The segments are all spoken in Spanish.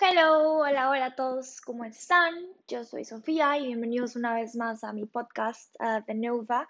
Hello, hola, hola a todos, ¿cómo están? Yo soy Sofía y bienvenidos una vez más a mi podcast uh, The Nova.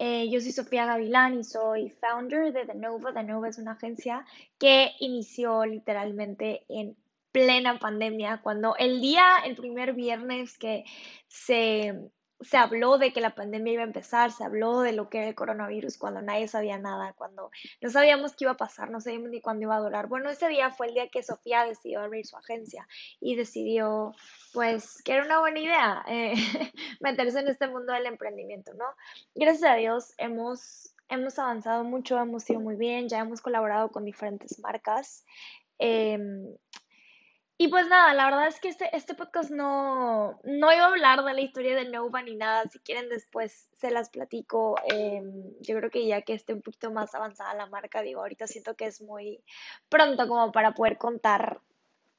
Eh, yo soy Sofía Gavilán y soy founder de The Nova. The Nova es una agencia que inició literalmente en plena pandemia, cuando el día, el primer viernes que se se habló de que la pandemia iba a empezar, se habló de lo que era el coronavirus cuando nadie sabía nada, cuando no sabíamos qué iba a pasar, no sabíamos ni cuándo iba a durar. Bueno, ese día fue el día que Sofía decidió abrir su agencia y decidió, pues, que era una buena idea eh, meterse en este mundo del emprendimiento, ¿no? Gracias a Dios hemos, hemos avanzado mucho, hemos ido muy bien, ya hemos colaborado con diferentes marcas. Em, y pues nada, la verdad es que este, este podcast no, no iba a hablar de la historia de Nova ni nada. Si quieren después se las platico. Em, yo creo que ya que esté un poquito más avanzada la marca, digo, ahorita siento que es muy pronto como para poder contar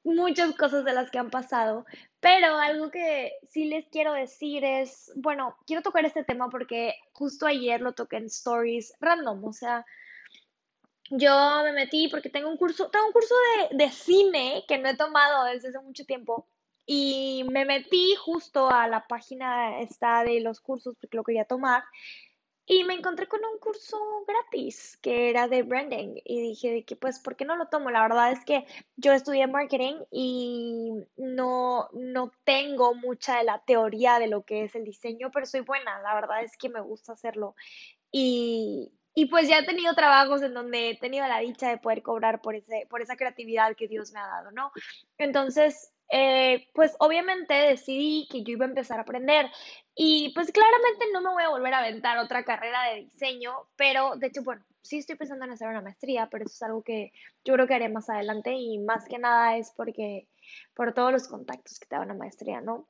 muchas cosas de las que han pasado. Pero algo que sí les quiero decir es, bueno, quiero tocar este tema porque justo ayer lo toqué en stories random, o sea yo me metí porque tengo un curso, tengo un curso de, de cine que no he tomado desde hace mucho tiempo y me metí justo a la página esta de los cursos porque lo quería tomar y me encontré con un curso gratis que era de branding y dije de que pues ¿por qué no lo tomo? La verdad es que yo estudié marketing y no, no tengo mucha de la teoría de lo que es el diseño, pero soy buena, la verdad es que me gusta hacerlo y, y pues ya he tenido trabajos en donde he tenido la dicha de poder cobrar por, ese, por esa creatividad que Dios me ha dado, ¿no? Entonces, eh, pues obviamente decidí que yo iba a empezar a aprender y pues claramente no me voy a volver a aventar otra carrera de diseño, pero de hecho, bueno, sí estoy pensando en hacer una maestría, pero eso es algo que yo creo que haré más adelante y más que nada es porque por todos los contactos que te da una maestría, ¿no?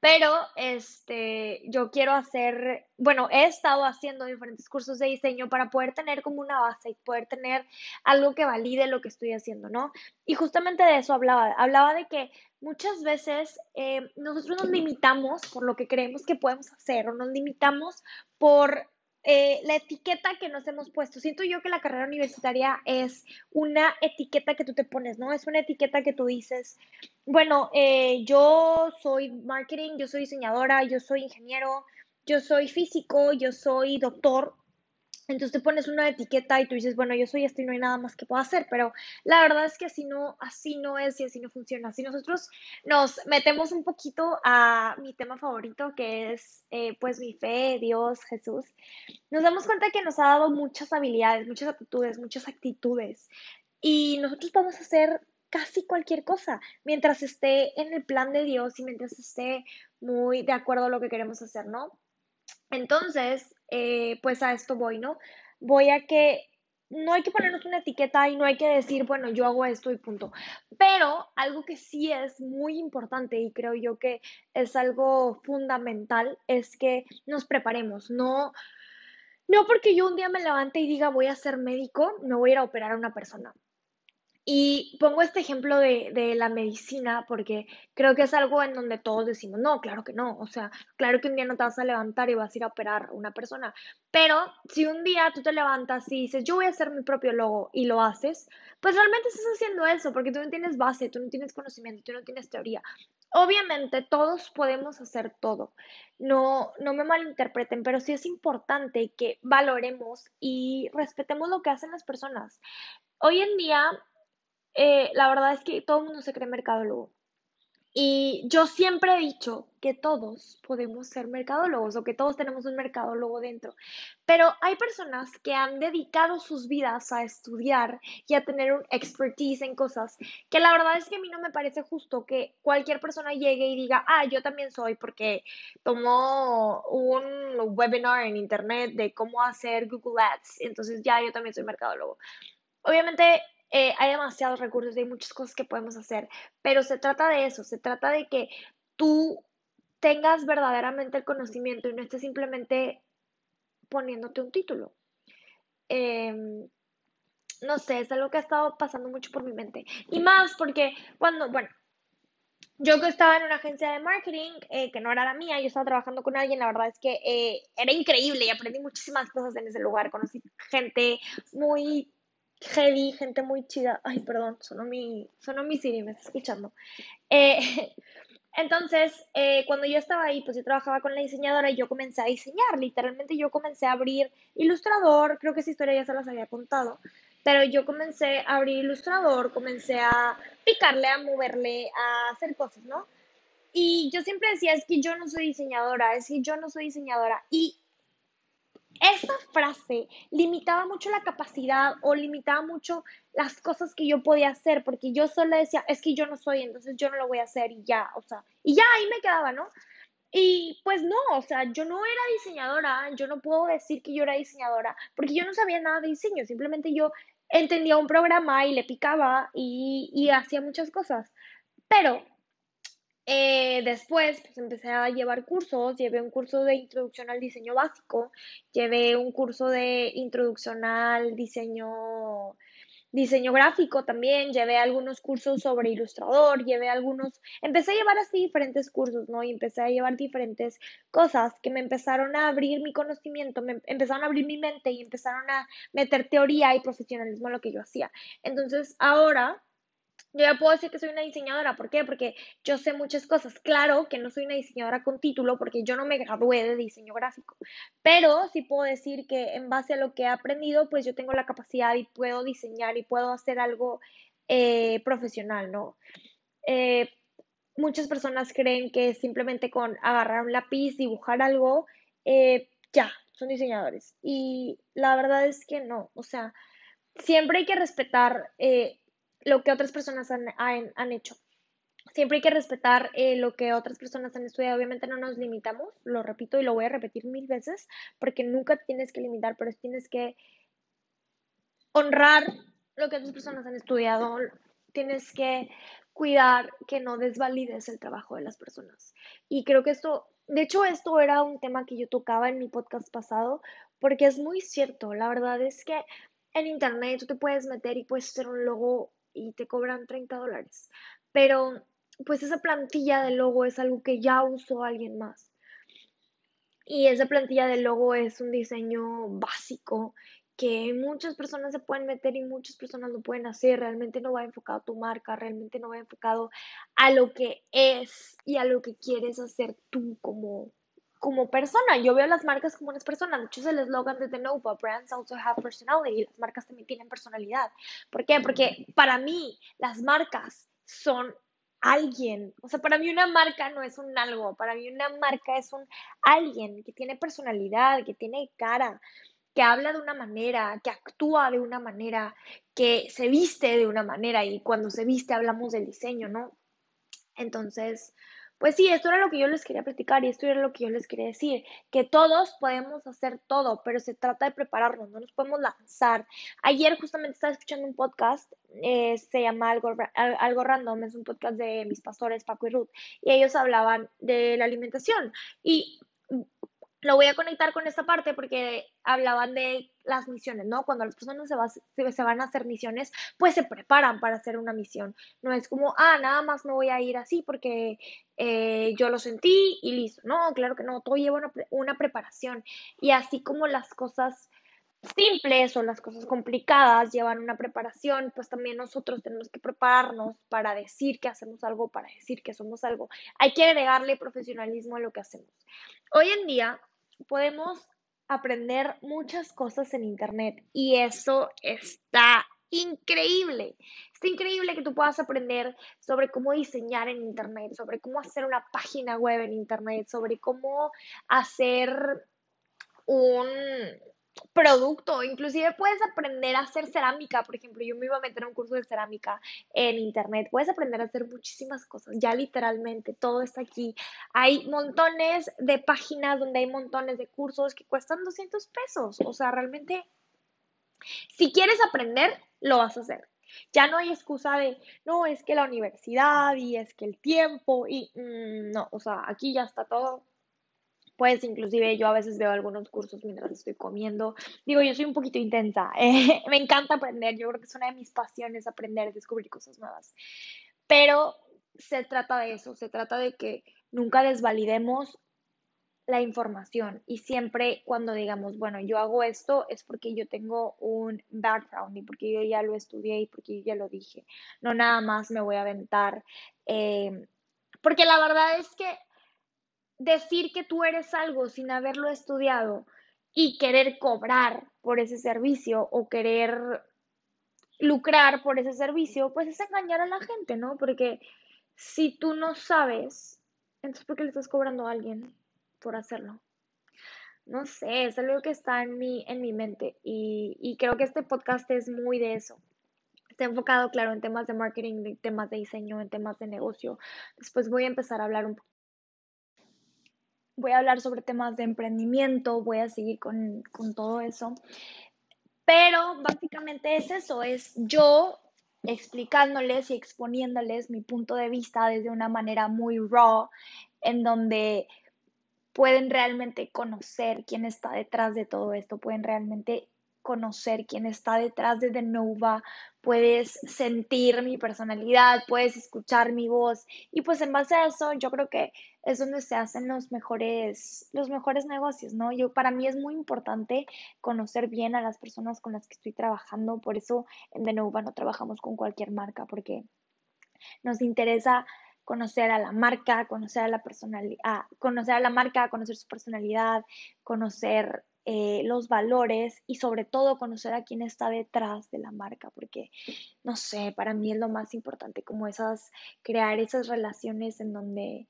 Pero este, yo quiero hacer, bueno, he estado haciendo diferentes cursos de diseño para poder tener como una base y poder tener algo que valide lo que estoy haciendo, ¿no? Y justamente de eso hablaba, hablaba de que muchas veces eh, nosotros nos limitamos por lo que creemos que podemos hacer o nos limitamos por eh, la etiqueta que nos hemos puesto. Siento yo que la carrera universitaria es una etiqueta que tú te pones, ¿no? Es una etiqueta que tú dices, bueno, eh, yo soy marketing, yo soy diseñadora, yo soy ingeniero, yo soy físico, yo soy doctor, entonces te pones una etiqueta y tú dices, bueno, yo soy esto y no hay nada más que puedo hacer, pero la verdad es que así no, así no es y así no funciona. Si nosotros nos metemos un poquito a mi tema favorito, que es eh, pues mi fe, Dios, Jesús, nos damos cuenta que nos ha dado muchas habilidades, muchas aptitudes, muchas actitudes y nosotros podemos hacer casi cualquier cosa mientras esté en el plan de Dios y mientras esté muy de acuerdo a lo que queremos hacer, ¿no? Entonces, eh, pues a esto voy, ¿no? Voy a que no hay que ponernos una etiqueta y no hay que decir, bueno, yo hago esto y punto. Pero algo que sí es muy importante y creo yo que es algo fundamental es que nos preparemos. No, no porque yo un día me levante y diga voy a ser médico, me voy a ir a operar a una persona. Y pongo este ejemplo de, de, la medicina porque creo que es algo en donde todos decimos, no, claro que no, o sea, claro que un día no te vas a levantar y vas a ir a operar a una persona, pero si un día tú te levantas y dices, yo voy a hacer mi propio logo y lo haces, pues realmente estás haciendo eso porque tú no tienes base, tú no tienes conocimiento, tú no tienes teoría. Obviamente todos podemos hacer todo, no, no me malinterpreten, pero sí es importante que valoremos y respetemos lo que hacen las personas. Hoy en día eh, la verdad es que todo el mundo se cree mercadólogo. Y yo siempre he dicho que todos podemos ser mercadólogos o que todos tenemos un mercadólogo dentro. Pero hay personas que han dedicado sus vidas a estudiar y a tener un expertise en cosas que la verdad es que a mí no me parece justo que cualquier persona llegue y diga, ah, yo también soy porque tomó un webinar en internet de cómo hacer Google Ads. Entonces ya yo también soy mercadólogo. Obviamente eh, hay demasiados recursos y hay muchas cosas que podemos hacer, pero se trata de eso, se trata de que tú tengas verdaderamente el conocimiento y no estés simplemente poniéndote un título. Em, no sé, es algo que ha estado pasando mucho por mi mente. Y más porque cuando, bueno, yo que estaba en una agencia de marketing, eh, que no era la mía, yo estaba trabajando con alguien, la verdad es que eh, era increíble y aprendí muchísimas cosas en ese lugar. Conocí gente muy heavy, gente muy chida. Ay, perdón, sonó mi, sonó mi Siri, me está escuchando. Eh, entonces, eh, cuando yo estaba ahí, pues yo trabajaba con la diseñadora y yo comencé a diseñar. Literalmente yo comencé a abrir Ilustrador, creo que esa historia ya se las había contado, pero yo comencé a abrir Ilustrador, comencé a picarle, a moverle, a hacer cosas, ¿no? Y yo siempre decía, es que yo no soy diseñadora, es que yo no soy diseñadora. Y esa frase limitaba mucho la capacidad o limitaba mucho las cosas que yo podía hacer, porque yo solo decía, es que yo no soy, entonces yo no lo voy a hacer y ya, o sea, y ya ahí me quedaba, ¿no? Y pues no, o sea, yo no era diseñadora, yo no puedo decir que yo era diseñadora, porque yo no sabía nada de diseño, simplemente yo entendía un programa y le picaba y, y hacía muchas cosas. Pero eh, después, pues empecé a llevar cursos, llevé un curso de introducción al diseño básico, llevé un curso de introducción al diseño, diseño gráfico también, llevé algunos cursos sobre ilustrador, llevé algunos, empecé a llevar así diferentes cursos, ¿no? Y empecé a llevar diferentes cosas que me empezaron a abrir mi conocimiento, me empezaron a abrir mi mente y empezaron a meter teoría y profesionalismo en lo que yo hacía. Entonces, ahora yo ya puedo decir que soy una diseñadora. ¿Por qué? Porque yo sé muchas cosas. Claro que no soy una diseñadora con título porque yo no me gradué de diseño gráfico. Pero sí puedo decir que en base a lo que he aprendido, pues yo tengo la capacidad y puedo diseñar y puedo hacer algo eh, profesional, ¿no? Eh, muchas personas creen que simplemente con agarrar un lápiz, dibujar algo, eh, ya, son diseñadores. Y la verdad es que no. O sea, siempre hay que respetar lo que otras personas han, han, hecho. Siempre hay que respetar eh, lo que otras personas han estudiado. Obviamente no nos limitamos, lo repito y lo voy a repetir mil veces, porque nunca tienes que limitar, pero tienes que honrar lo que otras personas han estudiado. Tienes que cuidar que no desvalides el trabajo de las personas. Y creo que esto, de hecho, esto era un tema que yo tocaba en mi podcast pasado, porque es muy cierto. La verdad es que en internet tú te puedes meter y puedes hacer un logo y te cobran 30 dólares. Pero pues esa plantilla de logo es algo que ya usó alguien más. Y esa plantilla de logo es un diseño básico que muchas personas se pueden meter y muchas personas lo pueden hacer. Realmente no va enfocado a tu marca, realmente no va enfocado a lo que es y a lo que quieres hacer tú como, como persona. Yo veo las marcas como unas personas. De hecho, es el eslogan de The Nova, Brands also have personality. Las marcas también tienen personalidad. ¿Por qué? Porque para mí las marcas son alguien. O sea, para mí una marca no es un algo. Para mí una marca es un alguien que tiene personalidad, que tiene cara, que habla de una manera, que actúa de una manera, que se viste de una manera. Y cuando se viste hablamos del diseño, ¿no? Entonces, pues sí, esto era lo que yo les quería platicar y esto era lo que yo les quería decir, que todos podemos hacer todo, pero se trata de prepararnos, no nos podemos lanzar. Ayer justamente estaba escuchando un podcast, eh, se llama Algo, Algo Random, es un podcast de mis pastores, Paco y Ruth, y ellos hablaban de la alimentación. Y lo voy a conectar con esta parte porque hablaban de las misiones, ¿no? Cuando las personas se, van a hacer misiones, pues se preparan para hacer una misión. No es como, ah, nada más me voy a ir así porque eh, yo lo sentí y listo. No, claro que no, todo lleva una, una preparación. Y así como las cosas simples o las cosas complicadas llevan una preparación, pues también nosotros tenemos que prepararnos para decir que hacemos algo, para decir que somos algo. Hay que agregarle profesionalismo a lo que hacemos. Hoy en día podemos aprender muchas cosas en Internet y eso está increíble. Está increíble que tú puedas aprender sobre cómo diseñar en Internet, sobre cómo hacer una página web en Internet, sobre cómo hacer un, producto, inclusive puedes aprender a hacer cerámica, por ejemplo, yo me iba a meter a un curso de cerámica en internet, puedes aprender a hacer muchísimas cosas, ya literalmente todo está aquí. Hay montones de páginas donde hay montones de cursos que cuestan 200 pesos, o sea, realmente, si quieres aprender, lo vas a hacer. Ya no hay excusa de, no, es que la universidad y es que el tiempo y mm, no, o sea, aquí ya está todo pues inclusive yo a veces veo algunos cursos mientras estoy comiendo. Digo, yo soy un poquito intensa. Eh, me encanta aprender. Yo creo que es una de mis pasiones aprender, descubrir cosas nuevas. Pero se trata de eso. Se trata de que nunca desvalidemos la información y siempre cuando digamos, bueno, yo hago esto es porque yo tengo un background y porque yo ya lo estudié y porque yo ya lo dije. No nada más me voy a aventar. Eh, porque la verdad es que decir que tú eres algo sin haberlo estudiado y querer cobrar por ese servicio o querer lucrar por ese servicio, pues es engañar a la gente, ¿no? Porque si tú no sabes, entonces ¿por qué le estás cobrando a alguien por hacerlo? No sé, es algo que está en mi, en mi mente y, y creo que este podcast es muy de eso. Está enfocado, claro, en temas de marketing, en temas de diseño, en temas de negocio. Después voy a empezar a hablar un voy a hablar sobre temas de emprendimiento, voy a seguir con, con todo eso. Pero básicamente es eso, es yo explicándoles y exponiéndoles mi punto de vista desde una manera muy raw, en donde pueden realmente conocer quién está detrás de todo esto, pueden realmente conocer quién está detrás de The Nova, puedes sentir mi personalidad, puedes escuchar mi voz y pues en base a eso yo creo que es donde se hacen los mejores los mejores negocios, ¿no? Yo para mí es muy importante conocer bien a las personas con las que estoy trabajando, por eso en The Nova no trabajamos con cualquier marca porque nos interesa conocer a la marca, conocer a la personalidad, conocer a la marca, conocer su personalidad, conocer eh, los valores y sobre todo conocer a quién está detrás de la marca, porque no sé, para mí es lo más importante, como esas, crear esas relaciones en donde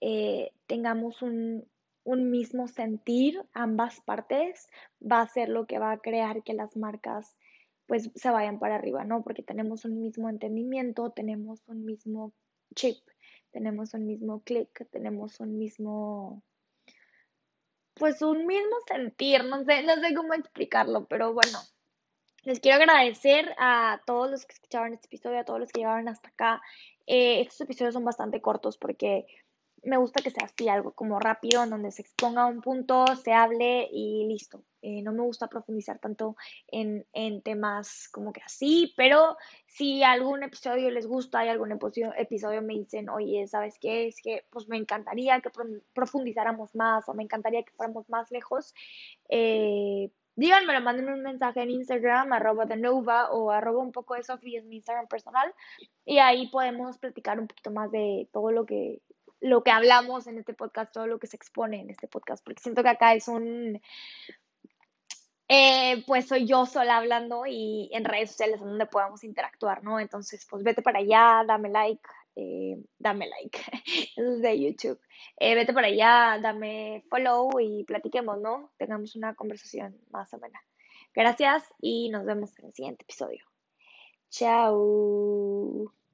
eh, tengamos un, un mismo sentir, ambas partes, va a ser lo que va a crear que las marcas pues se vayan para arriba, ¿no? Porque tenemos un mismo entendimiento, tenemos un mismo chip, tenemos un mismo click, tenemos un mismo pues un mismo sentir, no sé, no sé cómo explicarlo, pero bueno, les quiero agradecer a todos los que escucharon este episodio, a todos los que llegaron hasta acá. Eh, estos episodios son bastante cortos porque me gusta que sea así, algo como rápido, en donde se exponga un punto, se hable y listo. Eh, no me gusta profundizar tanto en, en, temas como que así, pero si algún episodio les gusta y algún episodio, me dicen, oye, ¿sabes qué? Es que pues me encantaría que profundizáramos más o me encantaría que fuéramos más lejos. Eh, díganmelo, mándenme un mensaje en Instagram, arroba de Nova o arroba un poco de Sofía, es mi Instagram personal, y ahí podemos platicar un poquito más de todo lo que lo que hablamos en este podcast, todo lo que se expone en este podcast, porque siento que acá es un, eh, pues soy yo sola hablando y en redes sociales donde podamos interactuar, ¿no? Entonces, pues vete para allá, dame like, eh, dame like, es de YouTube, eh, vete para allá, dame follow y platiquemos, ¿no? Tengamos una conversación más o menos. Gracias y nos vemos en el siguiente episodio. Chao.